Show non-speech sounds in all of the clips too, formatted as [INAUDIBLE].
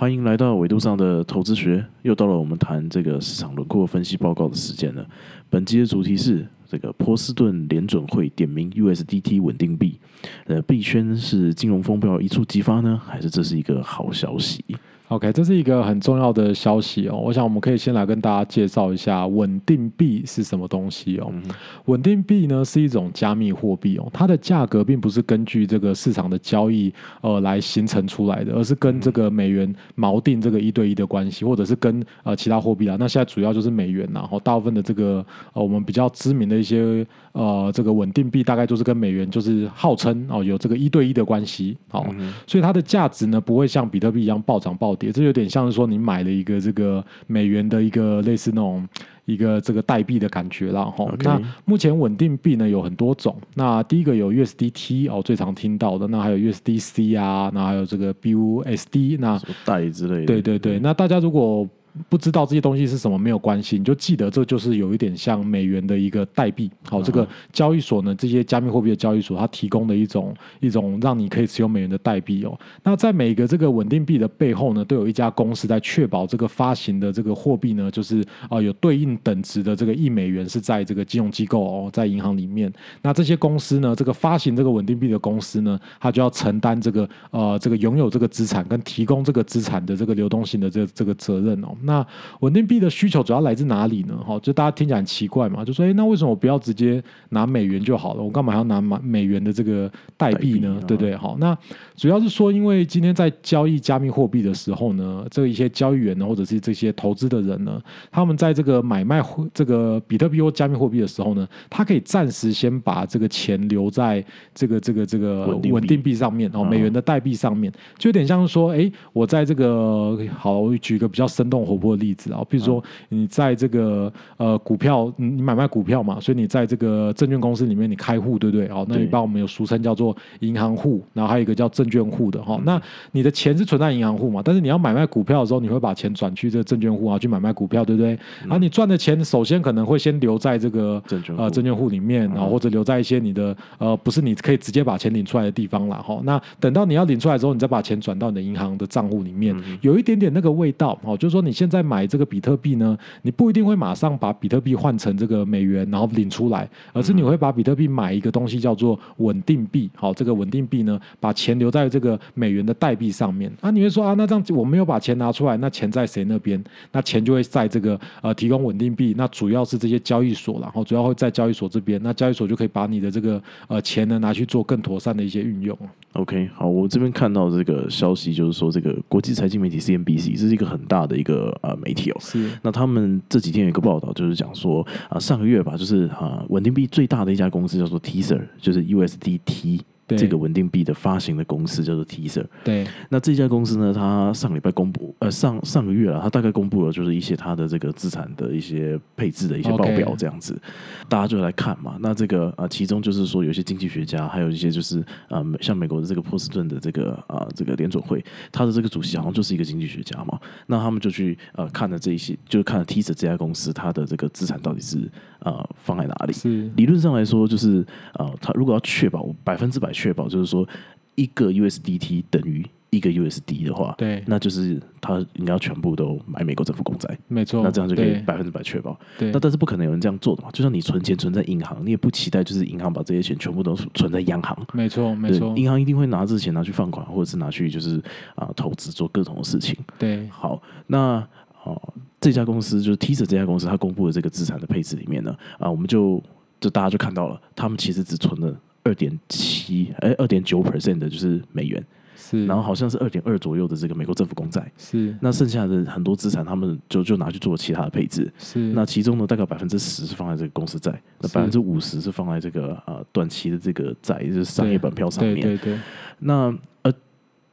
欢迎来到维度上的投资学，又到了我们谈这个市场轮廓分析报告的时间了。本期的主题是这个波士顿联准会点名 USDT 稳定币，呃，币圈是金融风暴一触即发呢，还是这是一个好消息？OK，这是一个很重要的消息哦。我想我们可以先来跟大家介绍一下稳定币是什么东西哦。稳定币呢是一种加密货币哦，它的价格并不是根据这个市场的交易呃来形成出来的，而是跟这个美元锚定这个一对一的关系，或者是跟呃其他货币啊。那现在主要就是美元，然后大部分的这个呃我们比较知名的一些呃这个稳定币，大概就是跟美元就是号称哦有这个一对一的关系哦，所以它的价值呢不会像比特币一样暴涨暴。这有点像是说你买了一个这个美元的一个类似那种一个这个代币的感觉了哈。那目前稳定币呢有很多种，那第一个有 USDT 哦，最常听到的，那还有 USDC 啊，那还有这个 BUSD 那代之类的。对对对，那大家如果不知道这些东西是什么没有关系，你就记得这就是有一点像美元的一个代币。好，这个交易所呢，这些加密货币的交易所，它提供的一种一种让你可以持有美元的代币哦。那在每个这个稳定币的背后呢，都有一家公司在确保这个发行的这个货币呢，就是啊有对应等值的这个一美元是在这个金融机构哦，在银行里面。那这些公司呢，这个发行这个稳定币的公司呢，它就要承担这个呃这个拥有这个资产跟提供这个资产的这个流动性的这这个责任哦。那稳定币的需求主要来自哪里呢？哈，就大家听起来很奇怪嘛，就说，哎，那为什么我不要直接拿美元就好了？我干嘛还要拿美美元的这个代币呢？对不对？好，那主要是说，因为今天在交易加密货币的时候呢，这一些交易员呢，或者是这些投资的人呢，他们在这个买卖这个比特币或加密货币的时候呢，他可以暂时先把这个钱留在这个这个这个稳定币上面哦，美元的代币上面，就有点像是说，哎，我在这个好，我举一个比较生动活泼的例子。啊，比如说你在这个呃股票，你买卖股票嘛，所以你在这个证券公司里面你开户，对不对？哦，那你帮我们有俗称叫做银行户，然后还有一个叫证券户的哈。那你的钱是存在银行户嘛？但是你要买卖股票的时候，你会把钱转去这个证券户啊，去买卖股票，对不对？然后你赚的钱首先可能会先留在这个呃证券户里面，然后或者留在一些你的呃不是你可以直接把钱领出来的地方了哈。那等到你要领出来之后，你再把钱转到你的银行的账户里面，有一点点那个味道哦，就是说你现在买。这个比特币呢，你不一定会马上把比特币换成这个美元，然后领出来，而是你会把比特币买一个东西叫做稳定币。好，这个稳定币呢，把钱留在这个美元的代币上面。啊，你会说啊，那这样我没有把钱拿出来，那钱在谁那边？那钱就会在这个呃提供稳定币，那主要是这些交易所，然后主要会在交易所这边，那交易所就可以把你的这个呃钱呢拿去做更妥善的一些运用。OK，好，我这边看到这个消息，就是说这个国际财经媒体 CNBC 这是一个很大的一个呃媒体哦。是。那他们这几天有一个报道，就是讲说啊，上个月吧，就是啊，稳定币最大的一家公司叫做 Tether，就是 USDT。这个稳定币的发行的公司叫做 Tether。对，那这家公司呢，它上礼拜公布，呃，上上个月了，它大概公布了就是一些它的这个资产的一些配置的一些报表，这样子，大家就来看嘛。那这个啊，其中就是说有些经济学家，还有一些就是啊，像美国的这个波士顿的这个啊，这个联准会，他的这个主席好像就是一个经济学家嘛。那他们就去呃看了这一些，就是看了 Tether 这家公司，它的这个资产到底是呃放在哪里？是理论上来说，就是呃，他如果要确保百分之百。确保就是说，一个 USDT 等于一个 USD 的话，对，那就是他应该要全部都买美国政府公债，没错，那这样就可以百分之百确保。对，那但是不可能有人这样做的嘛？就像你存钱存在银行，你也不期待就是银行把这些钱全部都存在央行，没错，没错，银行一定会拿这钱拿去放款，或者是拿去就是啊投资做各种的事情。对，好，那哦这家公司就是 T 者这家公司，它公布的这个资产的配置里面呢，啊，我们就就大家就看到了，他们其实只存了。二点七哎，二点九 percent 的就是美元，是，然后好像是二点二左右的这个美国政府公债，是，那剩下的很多资产，他们就就拿去做其他的配置，是，那其中呢，大概百分之十是放在这个公司债，那百分之五十是放在这个呃短期的这个债，就是商业本票上面，对对。那呃，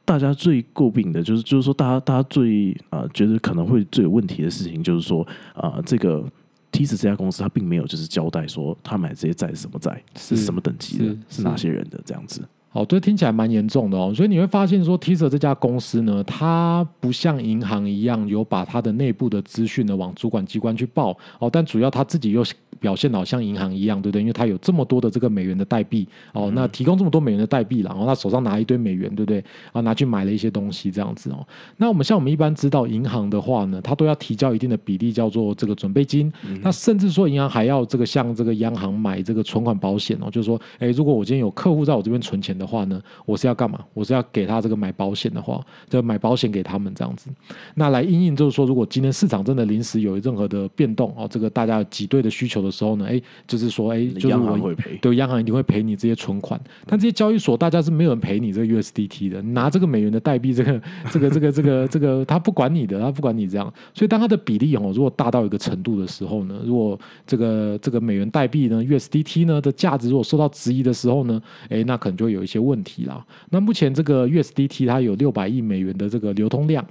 大家最诟病的就是，就是说，大家大家最啊觉得可能会最有问题的事情，就是说啊这个。ts 这家公司，他并没有就是交代说他买这些债是什么债，是什么等级的，是哪些人的这样子。哦，这听起来蛮严重的哦，所以你会发现说，Teaser 这家公司呢，它不像银行一样有把它的内部的资讯呢往主管机关去报哦，但主要它自己又表现好像银行一样，对不对？因为它有这么多的这个美元的代币哦，那提供这么多美元的代币然后他手上拿一堆美元，对不对？啊，拿去买了一些东西这样子哦。那我们像我们一般知道银行的话呢，它都要提交一定的比例叫做这个准备金，那甚至说银行还要这个向这个央行买这个存款保险哦，就是说，哎，如果我今天有客户在我这边存钱的话呢，我是要干嘛？我是要给他这个买保险的话，就买保险给他们这样子。那来应应就是说，如果今天市场真的临时有任何的变动哦，这个大家挤兑的需求的时候呢，哎，就是说，哎，央行会赔，对，央行一定会赔你这些存款。但这些交易所大家是没有人赔你这个 USDT 的，拿这个美元的代币，这个 [LAUGHS] 这个这个这个这个，他不管你的，他不管你这样。所以当它的比例哦，如果大到一个程度的时候呢，如果这个这个美元代币呢 USDT 呢的价值如果受到质疑的时候呢，哎，那可能就会有一些问题啦。那目前这个 USDT 它有六百亿美元的这个流通量，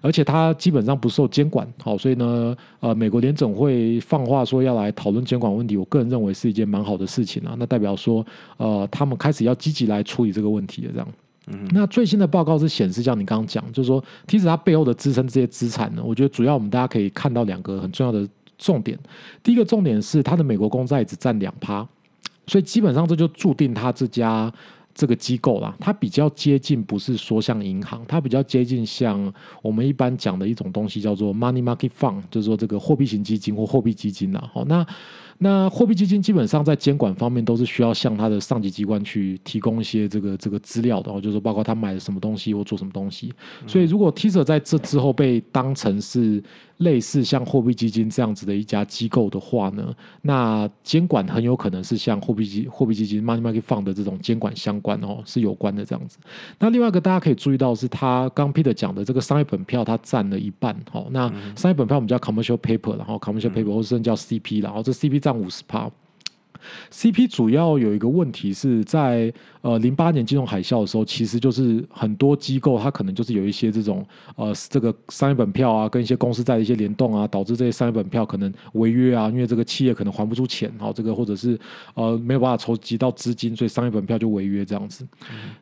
而且它基本上不受监管，好，所以呢，呃，美国联总会放话说要来讨论监管问题，我个人认为是一件蛮好的事情啊。那代表说，呃，他们开始要积极来处理这个问题了，这样。嗯，那最新的报告是显示，像你刚刚讲，就是说，其实它背后的支撑这些资产呢，我觉得主要我们大家可以看到两个很重要的重点。第一个重点是它的美国公债只占两趴，所以基本上这就注定它这家。这个机构啦，它比较接近，不是说像银行，它比较接近像我们一般讲的一种东西，叫做 money market fund，就是说这个货币型基金或货币基金啦。好，那那货币基金基本上在监管方面都是需要向它的上级机关去提供一些这个这个资料的，就是包括他买了什么东西或做什么东西。所以如果 Teaser 在这之后被当成是类似像货币基金这样子的一家机构的话呢，那监管很有可能是像货币基货币基金 money market fund 的这种监管相关哦，是有关的这样子。那另外一个大家可以注意到是，他刚 Peter 讲的这个商业本票，它占了一半。哦，那商业本票我们叫 commercial paper，然后 commercial paper 或者叫 CP，然后这 CP 占五十趴。CP 主要有一个问题是在呃零八年金融海啸的时候，其实就是很多机构它可能就是有一些这种呃这个商业本票啊，跟一些公司在的一些联动啊，导致这些商业本票可能违约啊，因为这个企业可能还不出钱，然后这个或者是呃没有办法筹集到资金，所以商业本票就违约这样子。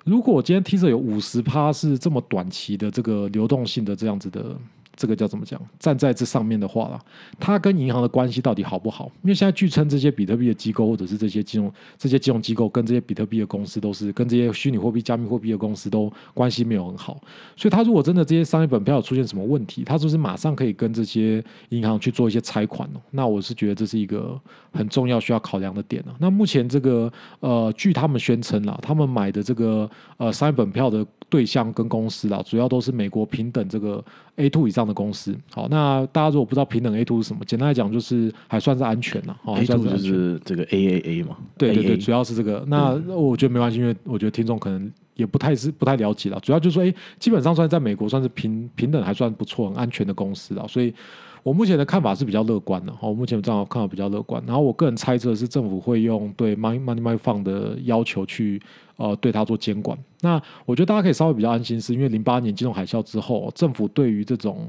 如果今天 T 社有五十趴是这么短期的这个流动性的这样子的。这个叫怎么讲？站在这上面的话了，它跟银行的关系到底好不好？因为现在据称这些比特币的机构或者是这些金融这些金融机构跟这些比特币的公司都是跟这些虚拟货币、加密货币的公司都关系没有很好。所以，他如果真的这些商业本票出现什么问题，他是不是马上可以跟这些银行去做一些拆款呢？那我是觉得这是一个很重要需要考量的点啊。那目前这个呃，据他们宣称啦，他们买的这个呃商业本票的对象跟公司啦，主要都是美国平等这个 A two 以上的。公司好，那大家如果不知道平等 A two 是什么，简单来讲就是还算是安全了。A two 就是这个 A A A 嘛，对对对，主要是这个。那我觉得没关系，因为我觉得听众可能也不太是不太了解了。主要就是说，哎，基本上算在美国算是平平等还算不错、很安全的公司啊。所以我目前的看法是比较乐观的。我，目前正好看法比较乐观。然后我个人猜测是政府会用对 money money money fund 的要求去。呃，对他做监管，那我觉得大家可以稍微比较安心，是因为零八年金融海啸之后，政府对于这种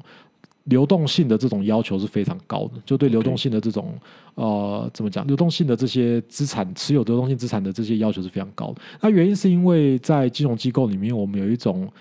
流动性的这种要求是非常高的，就对流动性的这种呃，怎么讲，流动性的这些资产持有流动性资产的这些要求是非常高的。那原因是因为在金融机构里面，我们有一种。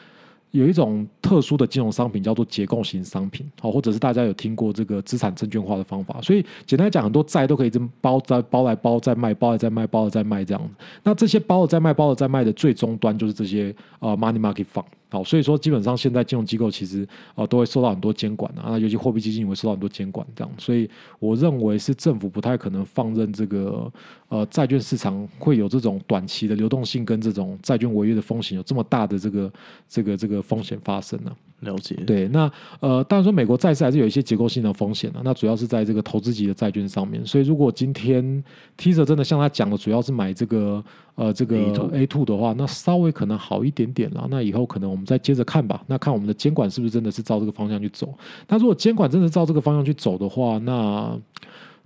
有一种特殊的金融商品叫做结构型商品，好，或者是大家有听过这个资产证券化的方法，所以简单讲，很多债都可以这么包在包来包再卖，包来再卖，包了再卖这样子。那这些包了再卖，包了再卖的最终端就是这些呃 money market fund。好，所以说基本上现在金融机构其实啊都会受到很多监管啊，尤其货币基金也会受到很多监管这样，所以我认为是政府不太可能放任这个呃债券市场会有这种短期的流动性跟这种债券违约的风险有这么大的这个这个这个风险发生呢？了解。对，那呃，当然说美国债市还是有一些结构性的风险的，那主要是在这个投资级的债券上面。所以如果今天 T 者真的像他讲的，主要是买这个呃这个 A two 的话，那稍微可能好一点点了。那以后可能我们再接着看吧。那看我们的监管是不是真的是照这个方向去走？那如果监管真的照这个方向去走的话，那。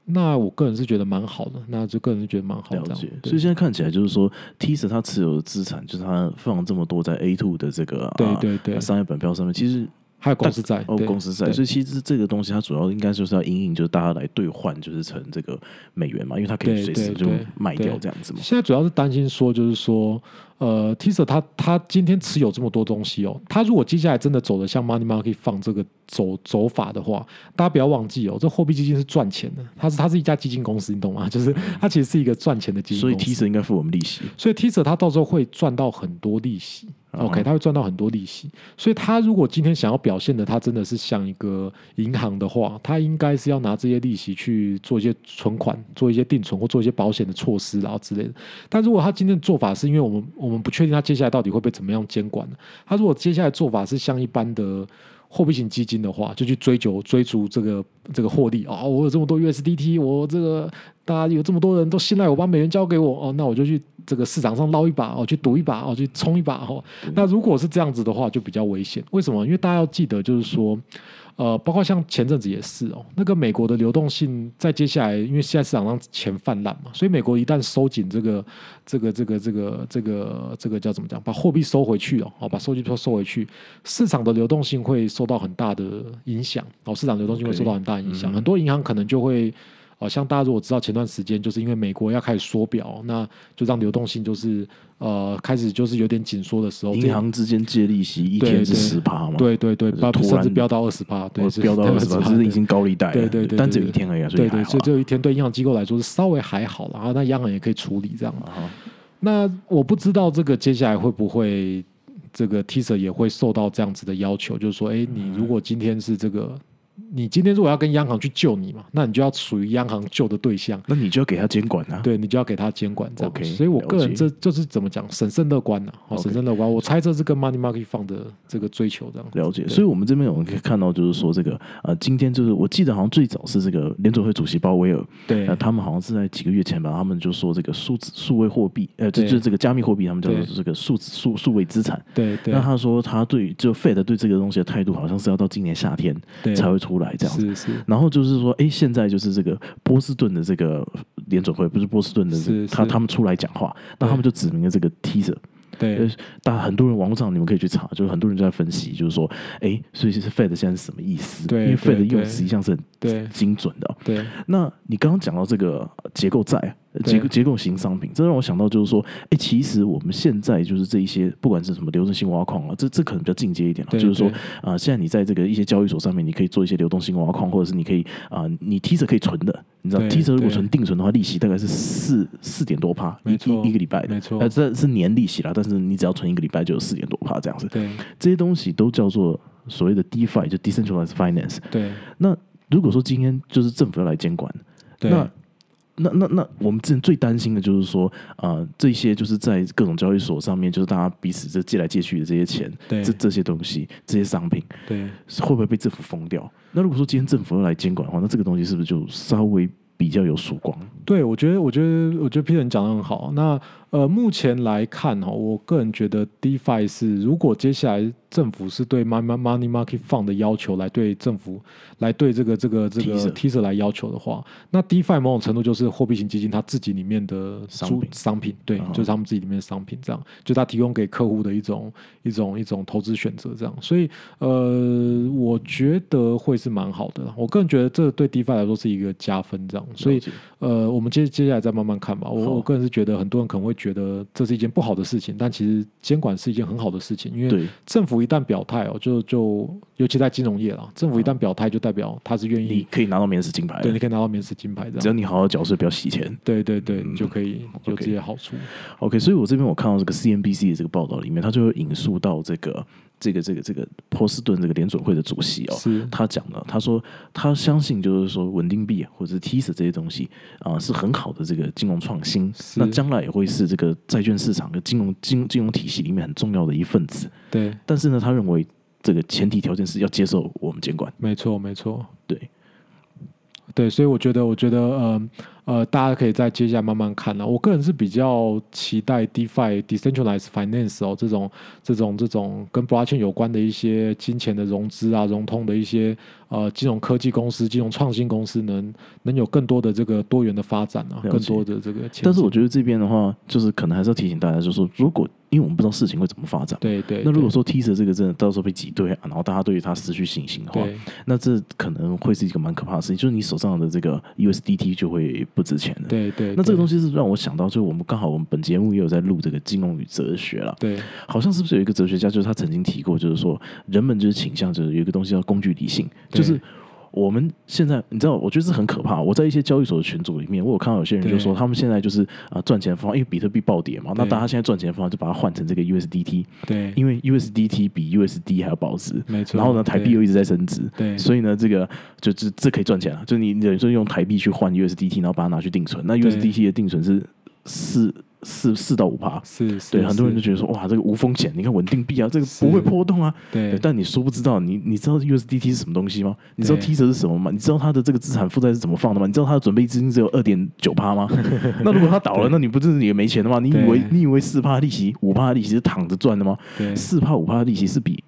那我个人是觉得蛮好的，那就个人是觉得蛮好的。所以现在看起来就是说，Tisa 他持有的资产，就是他放这么多在 A two 的这个对对对商业本票上面，其实还有公司债，哦，对公司债，所以其实这个东西它主要应该就是要因应，就是大家来兑换，就是成这个美元嘛，因为它可以随时就卖掉这样子嘛。现在主要是担心说，就是说，呃，T 社他他今天持有这么多东西哦，他如果接下来真的走的像 Money Market 放这个走走法的话，大家不要忘记哦，这货币基金是赚钱的，它是它是一家基金公司，你懂吗？[LAUGHS] 就是它其实是一个赚钱的基金所以公司。T 社应该付我们利息，所以 T 社他到时候会赚到很多利息。OK，他会赚到很多利息，所以他如果今天想要表现的他真的是像一个银行的话，他应该是要拿这些利息去做一些存款、做一些定存或做一些保险的措施，然后之类的。但如果他今天的做法是因为我们我们不确定他接下来到底会被怎么样监管呢？他如果接下来做法是像一般的。货币型基金的话，就去追求追逐这个这个获利哦，我有这么多 USDT，我这个大家有这么多人都信赖我，把美元交给我哦，那我就去这个市场上捞一把哦，去赌一把哦，去冲一把哦。那如果是这样子的话，就比较危险。为什么？因为大家要记得，就是说。呃，包括像前阵子也是哦，那个美国的流动性在接下来，因为现在市场上钱泛滥嘛，所以美国一旦收紧这个这个这个这个这个这个叫怎么讲，把货币收回去哦，哦，把收据收收回去，市场的流动性会受到很大的影响，哦，市场流动性会受到很大影响，很多银行可能就会。哦，像大家如果知道前段时间就是因为美国要开始缩表，那就让流动性就是呃开始就是有点紧缩的时候，银行之间借利息一天是对十趴嘛，对对对，就是突然甚至飙到二十趴，对，飙到二十趴，这是已经高利贷，对对对，但只有一天而已啊，所对对，以还好啊所以只有一天，对银行机构来说是稍微还好了，然后那央行也可以处理这样。啊那我不知道这个接下来会不会这个 T 恤也会受到这样子的要求，就是说，哎，你如果今天是这个。你今天如果要跟央行去救你嘛，那你就要属于央行救的对象，那你就要给他监管啊。对你就要给他监管这样。OK，所以我个人了这就是怎么讲，审慎乐观呐、好审慎乐观。我猜这是跟 money market 放的这个追求这样。了解，所以我们这边我们可以看到，就是说这个呃，今天就是我记得好像最早是这个联准会主席鲍威尔，对呃，他们好像是在几个月前吧，他们就说这个数字数位货币，呃，就就是这个加密货币，他们叫做这个数字数数位资产。对对那他说他对就 Fed 对这个东西的态度，好像是要到今年夏天，才会出来这样子。是是然后就是说，哎，现在就是这个波士顿的这个联准会，不是波士顿的这是个，他他们出来讲话，那他们就指明了这个 teaser。对但，很多人网络上你们可以去查，就是很多人就在分析，就是说，哎，所以是 Fed 现在是什么意思？对因为 Fed 的用对词一向是很对精准的哦。对那你刚刚讲到这个呃结构债、结构结构型商品，这让我想到就是说，哎，其实我们现在就是这一些，不管是什么流动性挖矿啊，这这可能比较进阶一点了，就是说对。啊、现在你在这个一些交易所上面，你可以做一些流动性挖矿，或者是你可以啊、你 T 着可以存的，你知道对 T 者如果存定存的话，利息大概是四四点多趴，一一一个礼拜的，没错。呃，这是年利息啦，但是你只要存一个礼拜就有四点多趴这样子，对。这些东西都叫做所谓的 DeFi，就 Decentralized Finance。对。那如果说今天就是政府要来监管，对，那那那那，我们之前最担心的就是说，呃，这些就是在各种交易所上面，就是大家彼此这借来借去的这些钱，对这这些东西，这些商品，对会不会被政府封掉？那如果说今天政府要来监管的话，那这个东西是不是就稍微比较有曙光？对，我觉得，我觉得，我觉得 Peter 你讲的很好。那呃，目前来看哈，我个人觉得 DeFi 是，如果接下来政府是对 Money Money Market Fund 的要求来对政府来对这个这个这个 Teaser Teaser 来要求的话，那 DeFi 某种程度就是货币型基金它自己里面的商品商品，对，嗯就是他们自己里面的商品，这样就它提供给客户的一种一种一种投资选择，这样。所以呃，我觉得会是蛮好的。我个人觉得这对 DeFi 来说是一个加分，这样。所以呃，我们接接下来再慢慢看吧。我我个人是觉得很多人可能会觉得这是一件不好的事情，但其实监管是一件很好的事情，因为政府一旦表态哦，就就尤其在金融业啦，政府一旦表态，就代表他是愿意你意，可以拿到免死金牌对，你，可以拿到免死金牌这样。只要你好好缴税，不要洗钱。对对对，你就可以有这些好处。OK，所以我这边我看到这个 CNBC 的这个报道里面，他就会引述到这个这个这个这个波士顿这个联准会的主席哦，他讲了，他说他相信就是说稳定币或者是 T 这些东西啊、是很好的这个金融创新，那将来也会是这个债券市场的金融金金融体系里面很重要的一份子。对，但是呢，他认为这个前提条件是要接受我们监管。没错没错。对，对，所以我觉得，我觉得，呃呃，大家可以在接下来慢慢看了。我个人是比较期待 DeFi decentralized finance 哦，这种这种这种跟 blockchain 有关的一些金钱的融资啊、融通的一些呃金融科技公司、金融创新公司，能能有更多的这个多元的发展啊，更多的这个。但是我觉得这边的话，就是可能还是要提醒大家，就是说如果。因为我们不知道事情会怎么发展，对对。那如果说 T 蛇这个真的到时候被挤兑啊，然后大家对于它失去信心的话，那这可能会是一个蛮可怕的事情，就是你手上的这个 USDT 就会不值钱的。对对。那这个东西是让我想到，就是我们刚好我们本节目也有在录这个金融与哲学了。对。好像是不是有一个哲学家，就是他曾经提过，就是说人们就是倾向就是有一个东西叫工具理性，就是。我们现在你知道，我觉得是很可怕。我在一些交易所的群组里面，我有看到有些人就说，他们现在就是啊赚钱方法，因为比特币暴跌嘛，那大家现在赚钱方法就把它换成这个 USDT。对，因为 USDT 比 USD 还要保值。没错。然后呢，台币又一直在升值。对。所以呢，这个就这这可以赚钱了。就你等于说用台币去换 USDT，然后把它拿去定存。那 USDT 的定存是四。四四到五趴，是，对，很多人就觉得说，哇，这个无风险，你看稳定币啊，这个不会波动啊。对，但你说不知道，你你知道 USDT 是什么东西吗？你知道 T 折是什么吗？你知道它的这个资产负债是怎么放的吗？你知道它的准备资金只有二点九趴吗？[LAUGHS] 那如果它倒了，那你不就是也没钱了吗？你以为你以为四趴利息、五趴利息是躺着赚的吗？四趴五趴利息是比。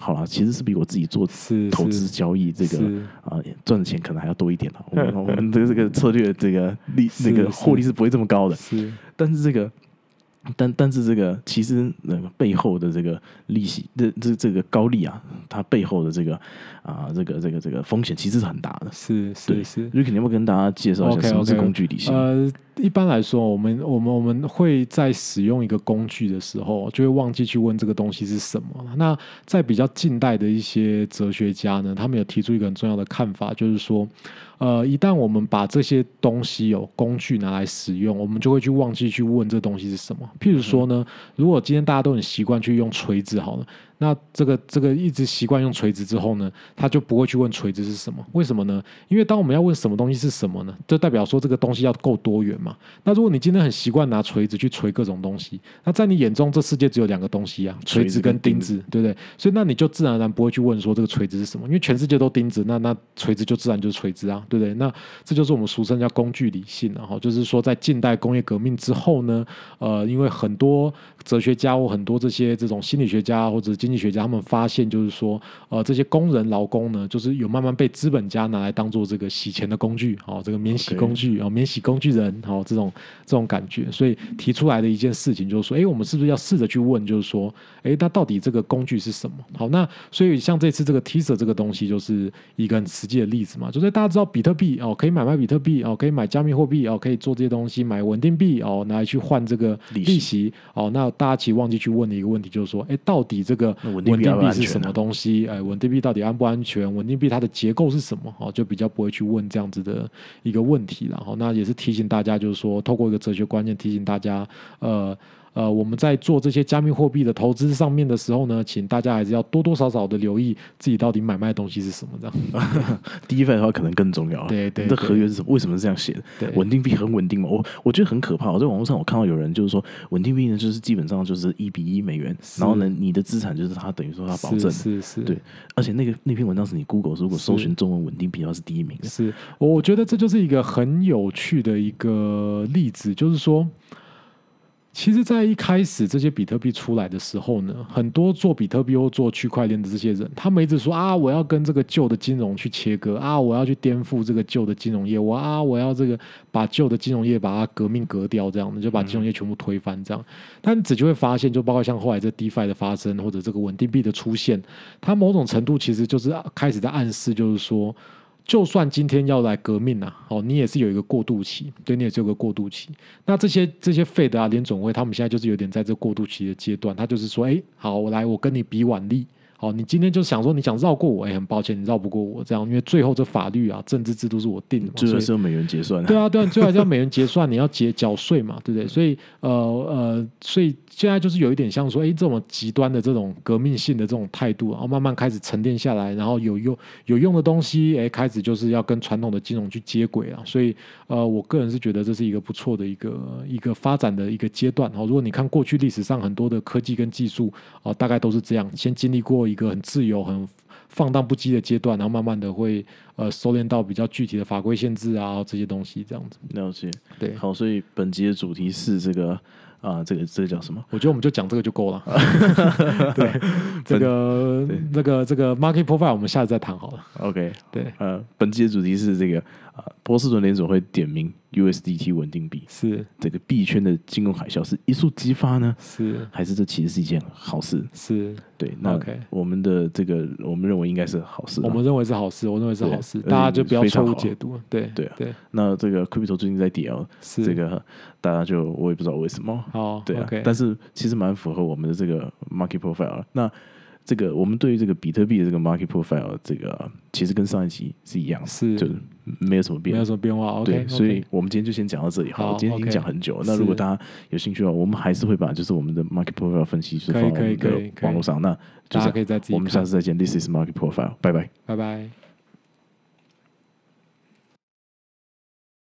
好了，其实是比我自己做投资交易这个啊赚的钱可能还要多一点的。[LAUGHS] 我们的这个策略，这个利那个获利是不会这么高的。是，但是这个。但但是这个其实那个背后的这个利息，这这这个高利啊，它背后的这个啊这个这个这个风险其实是很大的。是是是，Ricky，你要不跟大家介绍一下什么是工具理性？呃，一般来说，我们我们我们会在使用一个工具的时候，就会忘记去问这个东西是什么。那在比较近代的一些哲学家呢，他们有提出一个很重要的看法，就是说。呃，一旦我们把这些东西有工具拿来使用，我们就会去忘记去问这东西是什么。譬如说呢，如果今天大家都很习惯去用锤子，好了。那这个这个一直习惯用垂直之后呢，他就不会去问垂直是什么？为什么呢？因为当我们要问什么东西是什么呢，就代表说这个东西要够多元嘛。那如果你今天很习惯拿锤子去锤各种东西，那在你眼中这世界只有两个东西啊，锤子跟钉子，对不对？所以那你就自然而然不会去问说这个锤子是什么，因为全世界都钉子，那那锤子就自然就是锤子啊，对不对？那这就是我们俗称叫工具理性然后就是说在近代工业革命之后呢，呃，因为很多哲学家或很多这些这种心理学家或者经济学家他们发现就是说，呃，这些工人劳工呢，就是有慢慢被资本家拿来当做这个洗钱的工具，哦，这个免洗工具，哦，免洗工具人，哦，这种这种感觉，所以提出来的一件事情就是说，哎，我们是不是要试着去问，就是说，哎，那到底这个工具是什么？好，那所以像这次这个 Teaser 这个东西，就是一个很实际的例子嘛，就是大家知道比特币哦，可以买卖比特币哦，可以买加密货币哦，可以做这些东西，买稳定币哦，拿来去换这个利息。哦，那大家其实忘记去问的一个问题就是说，哎，到底这个稳定币是什么东西？哎，稳定币到底安不安全？稳定币它的结构是什么？哦，就比较不会去问这样子的一个问题然后，那也是提醒大家，就是说，透过一个哲学观念提醒大家，呃。呃，我们在做这些加密货币的投资上面的时候呢，请大家还是要多多少少的留意自己到底买卖的东西是什么。这样，[LAUGHS] 第一份的话可能更重要。对对，这合约是什么？为什么是这样写的？稳定币很稳定吗？我我觉得很可怕。我在网络上我看到有人就是说，稳定币呢就是基本上就是一比一美元，然后呢你的资产就是它等于说它保证。是是。对，而且那个那篇文章是你 Google 如果搜寻中文稳定币，它是第一名。是，我觉得这就是一个很有趣的一个例子，就是说。其实，在一开始这些比特币出来的时候呢，很多做比特币或做区块链的这些人，他们一直说啊，我要跟这个旧的金融去切割啊，我要去颠覆这个旧的金融业，我啊，我要这个把旧的金融业把它革命革掉，这样的就把金融业全部推翻这样。但你就会发现，就包括像后来这 DeFi 的发生，或者这个稳定币的出现，它某种程度其实就是开始在暗示，就是说。就算今天要来革命啊，哦，你也是有一个过渡期，对你也是有个过渡期。那这些这些费德啊、联总会，他们现在就是有点在这过渡期的阶段，他就是说，哎，好，我来，我跟你比腕力。好，你今天就想说你想绕过我，哎，很抱歉，你绕不过我，这样，因为最后这法律啊、政治制度是我定的，最后是要美元结算。对啊，对啊，最后是要美元结算，你要结缴税嘛，对不对？所以，呃呃，所以现在就是有一点像说，哎，这种极端的这种革命性的这种态度，然后慢慢开始沉淀下来，然后有用有用的东西，哎，开始就是要跟传统的金融去接轨啊。所以，呃，我个人是觉得这是一个不错的一个一个发展的一个阶段。好，如果你看过去历史上很多的科技跟技术，哦，大概都是这样，先经历过一个很自由。很放荡不羁的阶段，然后慢慢的会呃收敛到比较具体的法规限制啊这些东西这样子。了解。对，好，所以本集的主题是这个啊，这个这个叫什么？我觉得我们就讲这个就够了。[LAUGHS] 对，这个这个这个 market profile 我们下次再谈好了。OK，对，呃，本期的主题是这个啊，波士顿联总会点名 USDT 稳定币，是。这个币圈的金融海啸是一触即发呢，是。还是这其实是一件好事？是，对，那我们的这个我们认为应该是好事啊。我们认为是好事，我认为是好事，大家就不要错误解读。对对啊。对，那这个 Crypto 最近在跌哦，是。这个大家就我也不知道为什么，好对啊但是其实蛮符合我们的这个 market profile。那这个我们对于这个比特币的这个 market profile，这个其实跟上一集是一样的，是就是没有什么变没有。什么变化。对，所以我们今天就先讲到这里好今天已经讲很久了，那如果大家有兴趣的话，我们还是会把就是我们的 market profile 分析是可以可以放我们的可以可以网络上。那就大是家可以再我们下次再见。This is market profile，拜拜。拜拜。